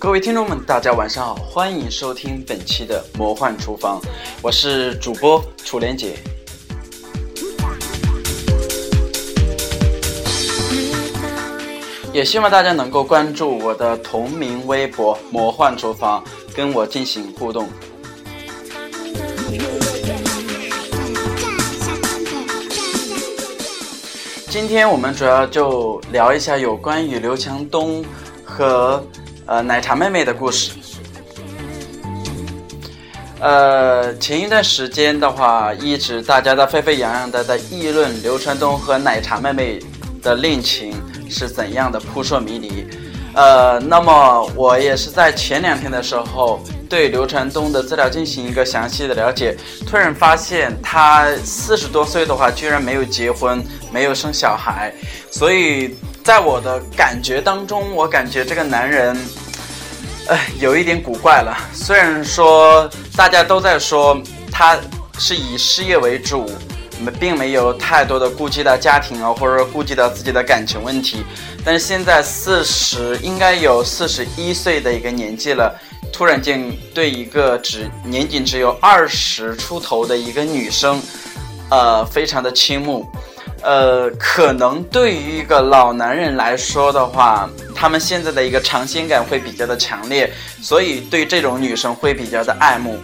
各位听众们，大家晚上好，欢迎收听本期的魔幻厨房，我是主播楚莲姐。也希望大家能够关注我的同名微博“魔幻厨房”，跟我进行互动。今天我们主要就聊一下有关于刘强东和。呃，奶茶妹妹的故事。呃，前一段时间的话，一直大家在沸沸扬扬的在议论刘强东和奶茶妹妹的恋情是怎样的扑朔迷离。呃，那么我也是在前两天的时候对刘强东的资料进行一个详细的了解，突然发现他四十多岁的话，居然没有结婚，没有生小孩，所以在我的感觉当中，我感觉这个男人。哎，有一点古怪了。虽然说大家都在说他是以事业为主，没并没有太多的顾及到家庭啊，或者说顾及到自己的感情问题，但是现在四十应该有四十一岁的一个年纪了，突然间对一个只年仅只有二十出头的一个女生，呃，非常的倾慕。呃，可能对于一个老男人来说的话，他们现在的一个尝鲜感会比较的强烈，所以对这种女生会比较的爱慕。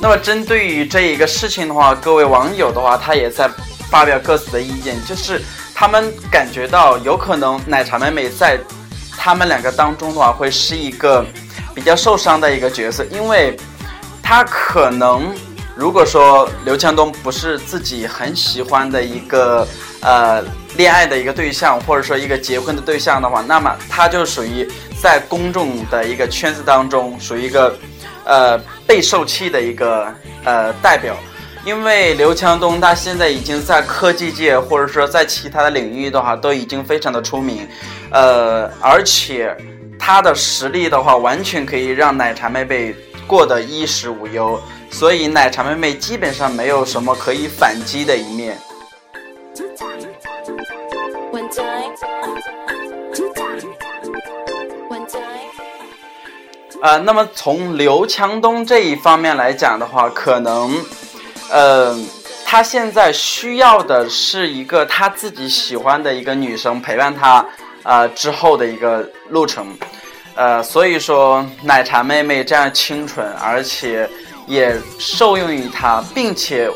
那么针对于这一个事情的话，各位网友的话，他也在发表各自的意见，就是他们感觉到有可能奶茶妹妹在他们两个当中的话，会是一个比较受伤的一个角色，因为她可能。如果说刘强东不是自己很喜欢的一个呃恋爱的一个对象，或者说一个结婚的对象的话，那么他就属于在公众的一个圈子当中属于一个呃备受气的一个呃代表，因为刘强东他现在已经在科技界或者说在其他的领域的话都已经非常的出名，呃，而且他的实力的话完全可以让奶茶妹妹过得衣食无忧。所以奶茶妹妹基本上没有什么可以反击的一面。呃，那么从刘强东这一方面来讲的话，可能，呃，他现在需要的是一个他自己喜欢的一个女生陪伴他，呃，之后的一个路程。呃，所以说奶茶妹妹这样清纯，而且。也受用于他，并且，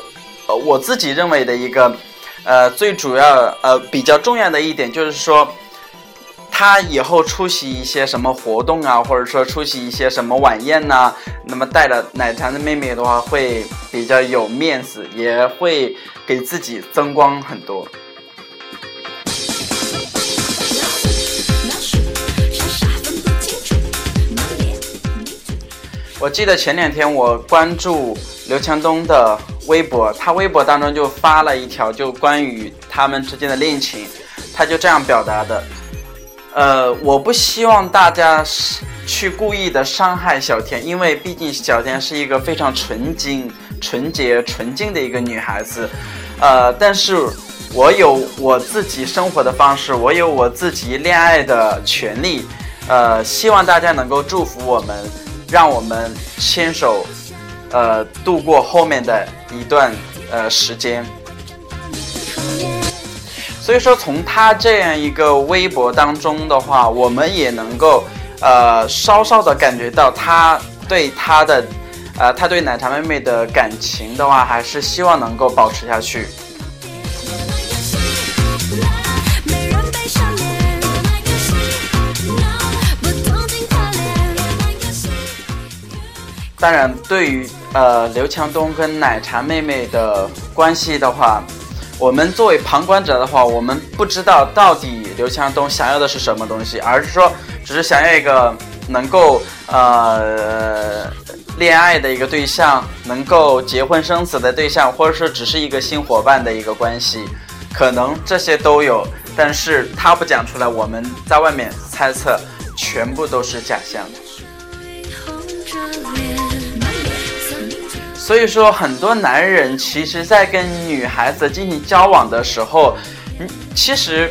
呃，我自己认为的一个，呃，最主要呃比较重要的一点就是说，他以后出席一些什么活动啊，或者说出席一些什么晚宴呐，那么带了奶茶的妹妹的话，会比较有面子，也会给自己增光很多。我记得前两天我关注刘强东的微博，他微博当中就发了一条，就关于他们之间的恋情，他就这样表达的：呃，我不希望大家去故意的伤害小田，因为毕竟小田是一个非常纯净、纯洁、纯净的一个女孩子，呃，但是我有我自己生活的方式，我有我自己恋爱的权利，呃，希望大家能够祝福我们。让我们牵手，呃，度过后面的一段呃时间。所以说，从他这样一个微博当中的话，我们也能够呃稍稍的感觉到他对他的，呃，他对奶茶妹妹的感情的话，还是希望能够保持下去。当然，对于呃刘强东跟奶茶妹妹的关系的话，我们作为旁观者的话，我们不知道到底刘强东想要的是什么东西，而是说只是想要一个能够呃恋爱的一个对象，能够结婚生子的对象，或者说只是一个新伙伴的一个关系，可能这些都有，但是他不讲出来，我们在外面猜测，全部都是假象。所以说，很多男人其实，在跟女孩子进行交往的时候，嗯，其实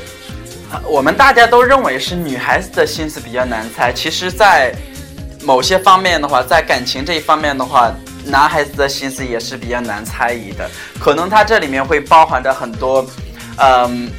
我们大家都认为是女孩子的心思比较难猜，其实，在某些方面的话，在感情这一方面的话，男孩子的心思也是比较难猜疑的。可能他这里面会包含着很多，嗯，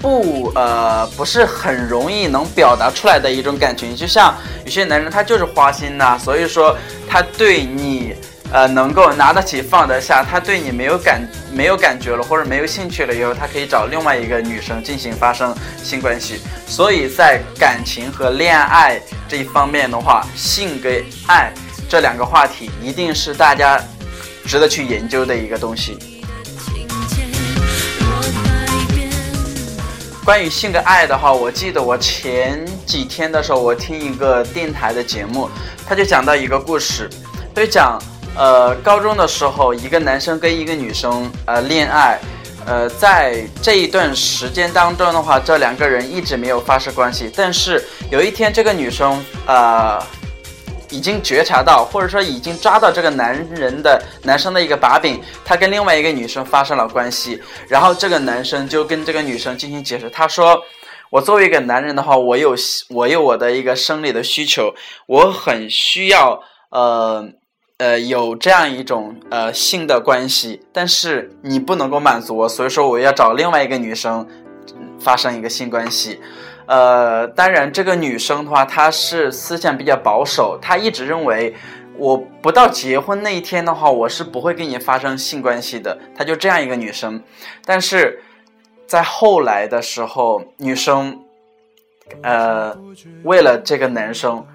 不呃不是很容易能表达出来的一种感情。就像有些男人他就是花心呐，所以说他对你。呃，能够拿得起放得下，他对你没有感没有感觉了，或者没有兴趣了以后，他可以找另外一个女生进行发生性关系。所以在感情和恋爱这一方面的话，性跟爱这两个话题一定是大家值得去研究的一个东西。关于性跟爱的话，我记得我前几天的时候，我听一个电台的节目，他就讲到一个故事，就讲。呃，高中的时候，一个男生跟一个女生呃恋爱，呃，在这一段时间当中的话，这两个人一直没有发生关系。但是有一天，这个女生呃已经觉察到，或者说已经抓到这个男人的男生的一个把柄，他跟另外一个女生发生了关系。然后这个男生就跟这个女生进行解释，他说：“我作为一个男人的话，我有我有我的一个生理的需求，我很需要呃。”呃，有这样一种呃性的关系，但是你不能够满足我，所以说我要找另外一个女生发生一个性关系。呃，当然这个女生的话，她是思想比较保守，她一直认为我不到结婚那一天的话，我是不会跟你发生性关系的。她就这样一个女生，但是在后来的时候，女生。呃，为了这个男生，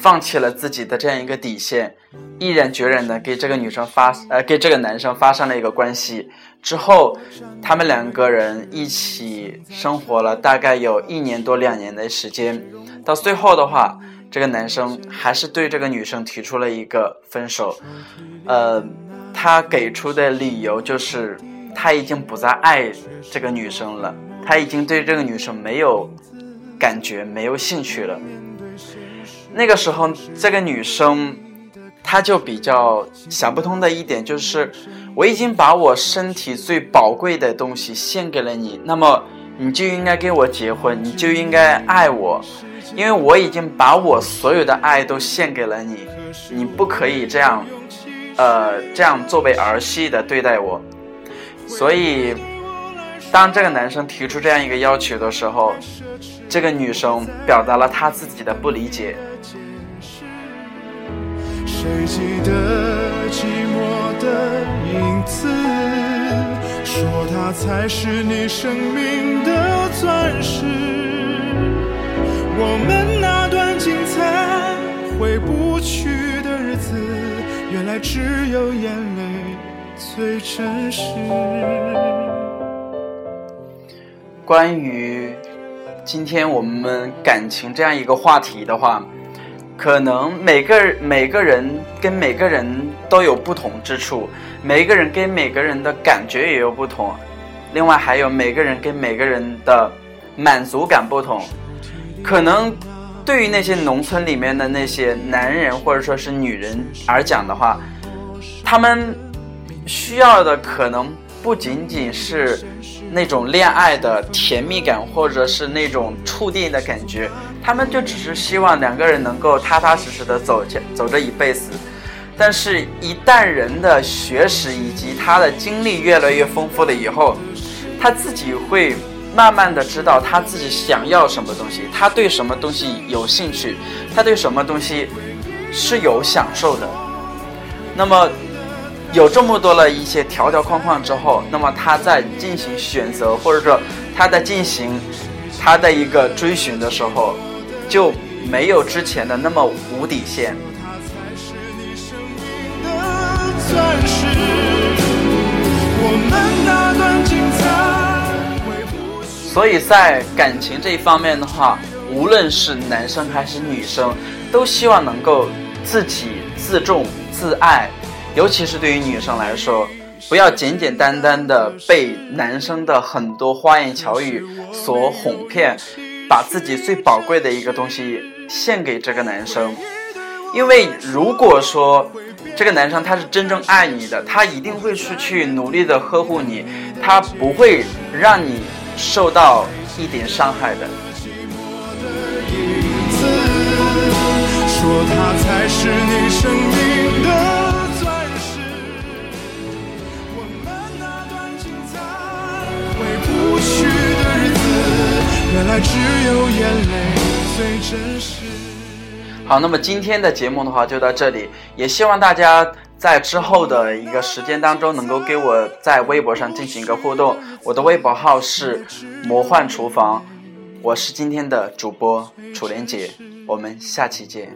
放弃了自己的这样一个底线，毅然决然的给这个女生发呃，给这个男生发生了一个关系。之后，他们两个人一起生活了大概有一年多两年的时间。到最后的话，这个男生还是对这个女生提出了一个分手。呃，他给出的理由就是他已经不再爱这个女生了，他已经对这个女生没有。感觉没有兴趣了。那个时候，这个女生，她就比较想不通的一点就是，我已经把我身体最宝贵的东西献给了你，那么你就应该跟我结婚，你就应该爱我，因为我已经把我所有的爱都献给了你，你不可以这样，呃，这样作为儿戏的对待我。所以，当这个男生提出这样一个要求的时候。这个女生表达了她自己的不理解。谁记得寂寞的影子？说它才是你生命的钻石。我们那段精彩回不去的日子，原来只有眼泪最真实。关于。今天我们感情这样一个话题的话，可能每个每个人跟每个人都有不同之处，每个人跟每个人的感觉也有不同，另外还有每个人跟每个人的满足感不同。可能对于那些农村里面的那些男人或者说是女人而讲的话，他们需要的可能不仅仅是。那种恋爱的甜蜜感，或者是那种触电的感觉，他们就只是希望两个人能够踏踏实实的走着走这一辈子。但是，一旦人的学识以及他的经历越来越丰富了以后，他自己会慢慢的知道他自己想要什么东西，他对什么东西有兴趣，他对什么东西是有享受的。那么。有这么多的一些条条框框之后，那么他在进行选择，或者说他在进行他的一个追寻的时候，就没有之前的那么无底线。所以在感情这一方面的话，无论是男生还是女生，都希望能够自己自重自爱。尤其是对于女生来说，不要简简单单的被男生的很多花言巧语所哄骗，把自己最宝贵的一个东西献给这个男生。因为如果说这个男生他是真正爱你的，他一定会是去努力的呵护你，他不会让你受到一点伤害的。说他才是你生命的来只有眼泪最真实。好，那么今天的节目的话就到这里，也希望大家在之后的一个时间当中能够给我在微博上进行一个互动。我的微博号是魔幻厨房，我是今天的主播楚莲姐，我们下期见。